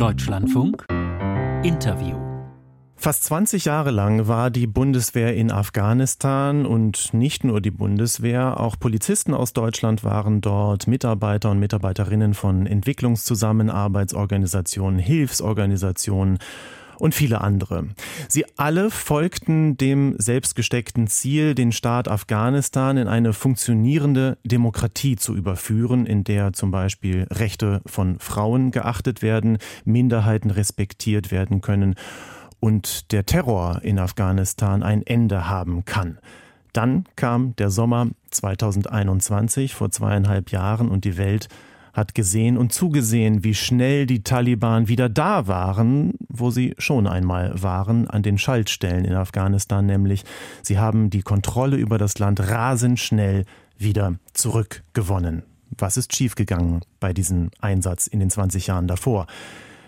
Deutschlandfunk. Interview. Fast 20 Jahre lang war die Bundeswehr in Afghanistan und nicht nur die Bundeswehr, auch Polizisten aus Deutschland waren dort, Mitarbeiter und Mitarbeiterinnen von Entwicklungszusammenarbeitsorganisationen, Hilfsorganisationen und viele andere. Sie alle folgten dem selbstgesteckten Ziel, den Staat Afghanistan in eine funktionierende Demokratie zu überführen, in der zum Beispiel Rechte von Frauen geachtet werden, Minderheiten respektiert werden können und der Terror in Afghanistan ein Ende haben kann. Dann kam der Sommer 2021 vor zweieinhalb Jahren und die Welt hat gesehen und zugesehen, wie schnell die Taliban wieder da waren, wo sie schon einmal waren, an den Schaltstellen in Afghanistan nämlich. Sie haben die Kontrolle über das Land rasend schnell wieder zurückgewonnen. Was ist schiefgegangen bei diesem Einsatz in den 20 Jahren davor?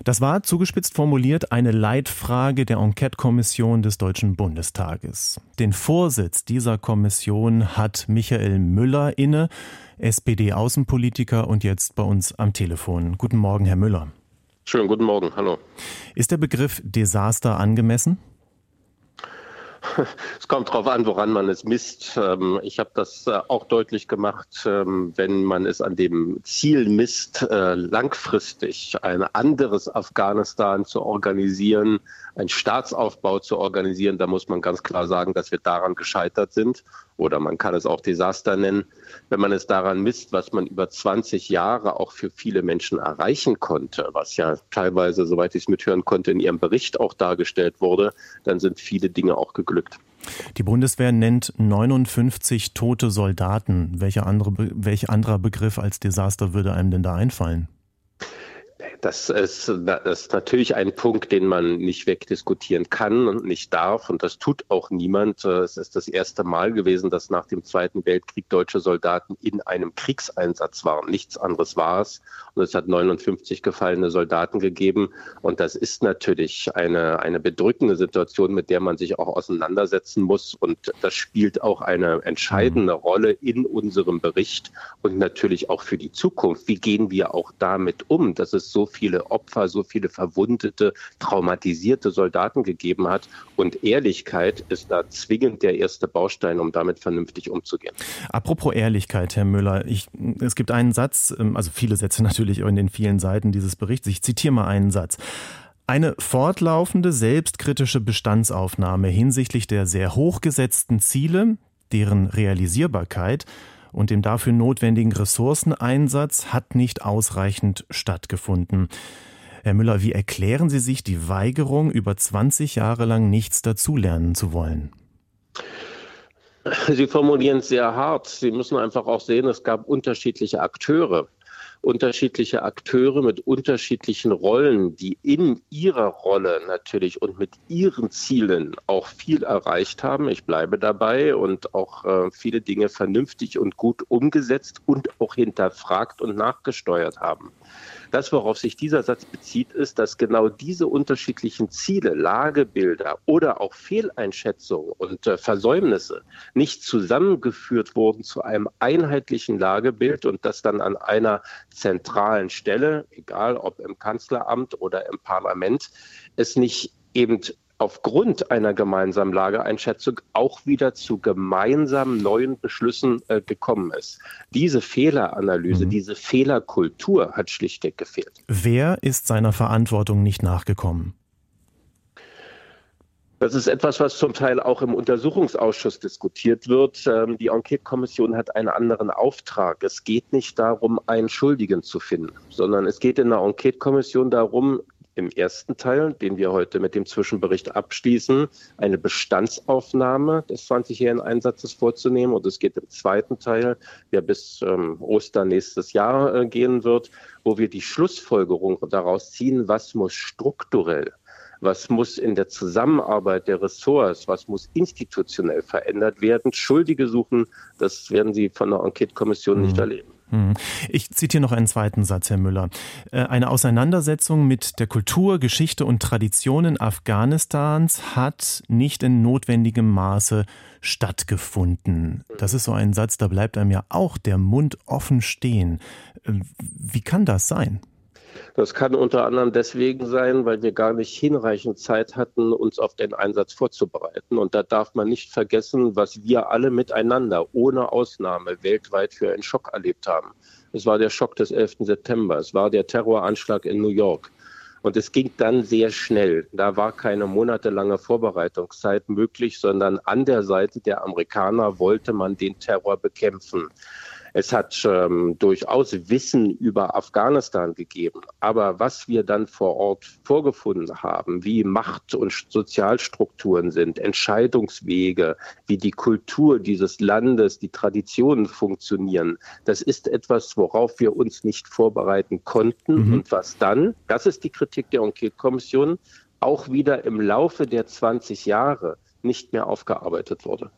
Das war zugespitzt formuliert eine Leitfrage der Enquete-Kommission des Deutschen Bundestages. Den Vorsitz dieser Kommission hat Michael Müller inne, SPD-Außenpolitiker und jetzt bei uns am Telefon. Guten Morgen, Herr Müller. Schönen guten Morgen, hallo. Ist der Begriff Desaster angemessen? Es kommt darauf an, woran man es misst. Ähm, ich habe das äh, auch deutlich gemacht, ähm, wenn man es an dem Ziel misst, äh, langfristig ein anderes Afghanistan zu organisieren, einen Staatsaufbau zu organisieren, da muss man ganz klar sagen, dass wir daran gescheitert sind. Oder man kann es auch Desaster nennen. Wenn man es daran misst, was man über 20 Jahre auch für viele Menschen erreichen konnte, was ja teilweise, soweit ich es mithören konnte, in Ihrem Bericht auch dargestellt wurde, dann sind viele Dinge auch geglückt. Die Bundeswehr nennt 59 tote Soldaten. Welcher andere, welch anderer Begriff als Desaster würde einem denn da einfallen? Das ist, das ist natürlich ein Punkt, den man nicht wegdiskutieren kann und nicht darf. Und das tut auch niemand. Es ist das erste Mal gewesen, dass nach dem Zweiten Weltkrieg deutsche Soldaten in einem Kriegseinsatz waren. Nichts anderes war es. Und es hat 59 gefallene Soldaten gegeben. Und das ist natürlich eine, eine bedrückende Situation, mit der man sich auch auseinandersetzen muss. Und das spielt auch eine entscheidende mhm. Rolle in unserem Bericht und natürlich auch für die Zukunft. Wie gehen wir auch damit um, dass es so viele Opfer, so viele verwundete, traumatisierte Soldaten gegeben hat. Und Ehrlichkeit ist da zwingend der erste Baustein, um damit vernünftig umzugehen. Apropos Ehrlichkeit, Herr Müller, ich, es gibt einen Satz, ähm, also viele Sätze natürlich in den vielen Seiten dieses Berichts. Ich zitiere mal einen Satz. Eine fortlaufende selbstkritische Bestandsaufnahme hinsichtlich der sehr hochgesetzten Ziele, deren Realisierbarkeit und dem dafür notwendigen Ressourceneinsatz hat nicht ausreichend stattgefunden. Herr Müller, wie erklären Sie sich die Weigerung, über 20 Jahre lang nichts dazulernen zu wollen? Sie formulieren es sehr hart. Sie müssen einfach auch sehen, es gab unterschiedliche Akteure unterschiedliche Akteure mit unterschiedlichen Rollen, die in ihrer Rolle natürlich und mit ihren Zielen auch viel erreicht haben. Ich bleibe dabei und auch äh, viele Dinge vernünftig und gut umgesetzt und auch hinterfragt und nachgesteuert haben. Das, worauf sich dieser Satz bezieht, ist, dass genau diese unterschiedlichen Ziele, Lagebilder oder auch Fehleinschätzungen und äh, Versäumnisse nicht zusammengeführt wurden zu einem einheitlichen Lagebild und das dann an einer zentralen Stelle, egal ob im Kanzleramt oder im Parlament, es nicht eben aufgrund einer gemeinsamen Lageeinschätzung auch wieder zu gemeinsamen neuen Beschlüssen äh, gekommen ist. Diese Fehleranalyse, mhm. diese Fehlerkultur hat schlichtweg gefehlt. Wer ist seiner Verantwortung nicht nachgekommen? Das ist etwas, was zum Teil auch im Untersuchungsausschuss diskutiert wird. Ähm, die Enquete-Kommission hat einen anderen Auftrag. Es geht nicht darum, einen Schuldigen zu finden, sondern es geht in der Enquete-Kommission darum, im ersten Teil, den wir heute mit dem Zwischenbericht abschließen, eine Bestandsaufnahme des 20-jährigen Einsatzes vorzunehmen. Und es geht im zweiten Teil, der bis ähm, Ostern nächstes Jahr äh, gehen wird, wo wir die Schlussfolgerung daraus ziehen, was muss strukturell was muss in der Zusammenarbeit der Ressorts, was muss institutionell verändert werden. Schuldige suchen, das werden Sie von der Enquete-Kommission mhm. nicht erleben. Mhm. Ich zitiere noch einen zweiten Satz, Herr Müller. Äh, eine Auseinandersetzung mit der Kultur, Geschichte und Traditionen Afghanistans hat nicht in notwendigem Maße stattgefunden. Das ist so ein Satz, da bleibt einem ja auch der Mund offen stehen. Äh, wie kann das sein? Das kann unter anderem deswegen sein, weil wir gar nicht hinreichend Zeit hatten, uns auf den Einsatz vorzubereiten. Und da darf man nicht vergessen, was wir alle miteinander, ohne Ausnahme, weltweit für einen Schock erlebt haben. Es war der Schock des 11. September, es war der Terroranschlag in New York. Und es ging dann sehr schnell. Da war keine monatelange Vorbereitungszeit möglich, sondern an der Seite der Amerikaner wollte man den Terror bekämpfen. Es hat ähm, durchaus Wissen über Afghanistan gegeben. Aber was wir dann vor Ort vorgefunden haben, wie Macht- und Sozialstrukturen sind, Entscheidungswege, wie die Kultur dieses Landes, die Traditionen funktionieren, das ist etwas, worauf wir uns nicht vorbereiten konnten. Mhm. Und was dann, das ist die Kritik der Enquete-Kommission, auch wieder im Laufe der 20 Jahre nicht mehr aufgearbeitet wurde.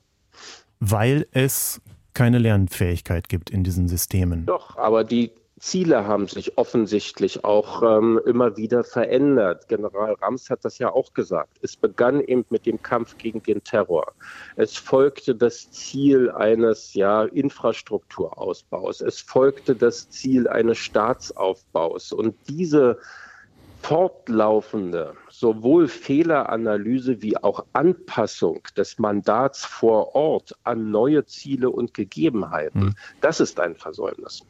Weil es keine Lernfähigkeit gibt in diesen Systemen. Doch, aber die Ziele haben sich offensichtlich auch ähm, immer wieder verändert. General Rams hat das ja auch gesagt. Es begann eben mit dem Kampf gegen den Terror. Es folgte das Ziel eines ja, Infrastrukturausbaus. Es folgte das Ziel eines Staatsaufbaus. Und diese fortlaufende sowohl Fehleranalyse wie auch Anpassung des Mandats vor Ort an neue Ziele und Gegebenheiten, hm. das ist ein Versäumnis.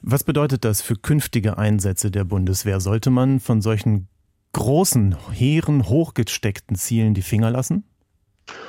Was bedeutet das für künftige Einsätze der Bundeswehr? Sollte man von solchen großen, hehren, hochgesteckten Zielen die Finger lassen?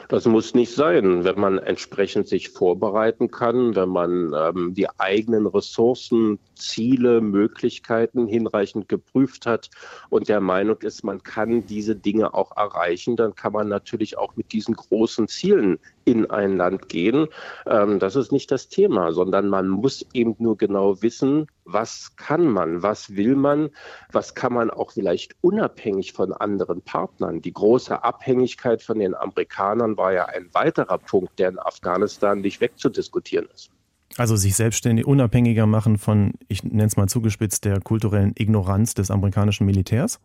Das muss nicht sein, wenn man entsprechend sich vorbereiten kann, wenn man ähm, die eigenen Ressourcen, Ziele, Möglichkeiten hinreichend geprüft hat und der Meinung ist, man kann diese Dinge auch erreichen, dann kann man natürlich auch mit diesen großen Zielen in ein Land gehen. Ähm, das ist nicht das Thema, sondern man muss eben nur genau wissen, was kann man, was will man, was kann man auch vielleicht unabhängig von anderen Partnern. Die große Abhängigkeit von den Amerikanern war ja ein weiterer Punkt, der in Afghanistan nicht wegzudiskutieren ist. Also sich selbstständig unabhängiger machen von, ich nenne es mal zugespitzt, der kulturellen Ignoranz des amerikanischen Militärs?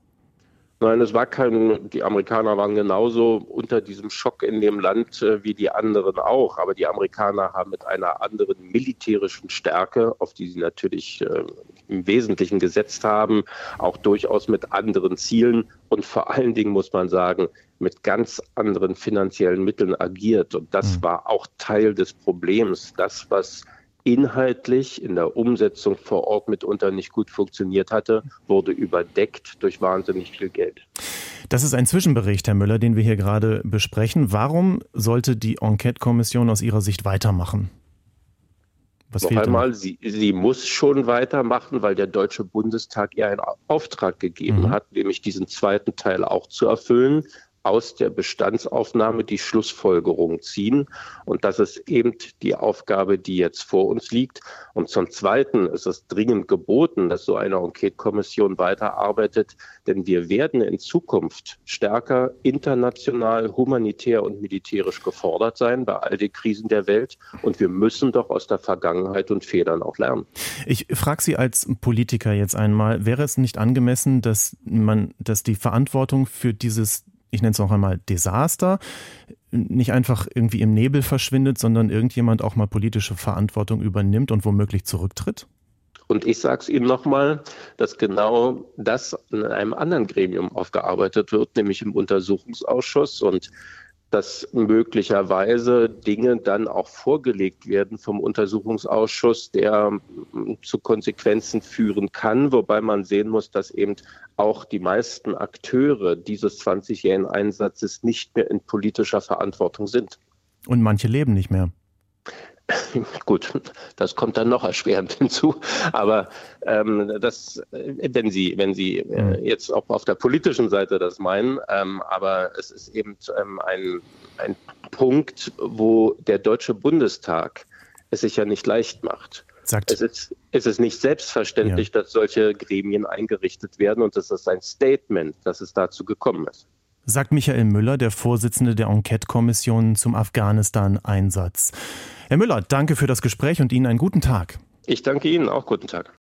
Nein, es war kein, die Amerikaner waren genauso unter diesem Schock in dem Land äh, wie die anderen auch. Aber die Amerikaner haben mit einer anderen militärischen Stärke, auf die sie natürlich äh, im Wesentlichen gesetzt haben, auch durchaus mit anderen Zielen und vor allen Dingen muss man sagen, mit ganz anderen finanziellen Mitteln agiert. Und das mhm. war auch Teil des Problems. Das, was inhaltlich in der Umsetzung vor Ort mitunter nicht gut funktioniert hatte, wurde überdeckt durch wahnsinnig viel Geld. Das ist ein Zwischenbericht, Herr Müller, den wir hier gerade besprechen. Warum sollte die Enquete-Kommission aus Ihrer Sicht weitermachen? Was Noch einmal, sie, sie, muss schon weitermachen, weil der Deutsche Bundestag ihr einen Auftrag gegeben mhm. hat, nämlich diesen zweiten Teil auch zu erfüllen aus der Bestandsaufnahme die Schlussfolgerung ziehen. Und das ist eben die Aufgabe, die jetzt vor uns liegt. Und zum Zweiten ist es dringend geboten, dass so eine Enquete-Kommission weiterarbeitet, denn wir werden in Zukunft stärker international, humanitär und militärisch gefordert sein bei all den Krisen der Welt. Und wir müssen doch aus der Vergangenheit und Fehlern auch lernen. Ich frage Sie als Politiker jetzt einmal, wäre es nicht angemessen, dass man, dass die Verantwortung für dieses ich nenne es noch einmal Desaster, nicht einfach irgendwie im Nebel verschwindet, sondern irgendjemand auch mal politische Verantwortung übernimmt und womöglich zurücktritt? Und ich sage es Ihnen nochmal, dass genau das in einem anderen Gremium aufgearbeitet wird, nämlich im Untersuchungsausschuss. Und dass möglicherweise Dinge dann auch vorgelegt werden vom Untersuchungsausschuss, der mm, zu Konsequenzen führen kann, wobei man sehen muss, dass eben auch die meisten Akteure dieses 20-jährigen Einsatzes nicht mehr in politischer Verantwortung sind. Und manche leben nicht mehr. Gut, das kommt dann noch erschwerend hinzu. Aber ähm, das, wenn Sie, wenn Sie äh, mhm. jetzt auch auf der politischen Seite das meinen, ähm, aber es ist eben ähm, ein, ein Punkt, wo der Deutsche Bundestag es sich ja nicht leicht macht. Sagt. Es, ist, es ist nicht selbstverständlich, ja. dass solche Gremien eingerichtet werden und es ist ein Statement, dass es dazu gekommen ist sagt Michael Müller, der Vorsitzende der Enquete-Kommission zum Afghanistan-Einsatz. Herr Müller, danke für das Gespräch und Ihnen einen guten Tag. Ich danke Ihnen auch guten Tag.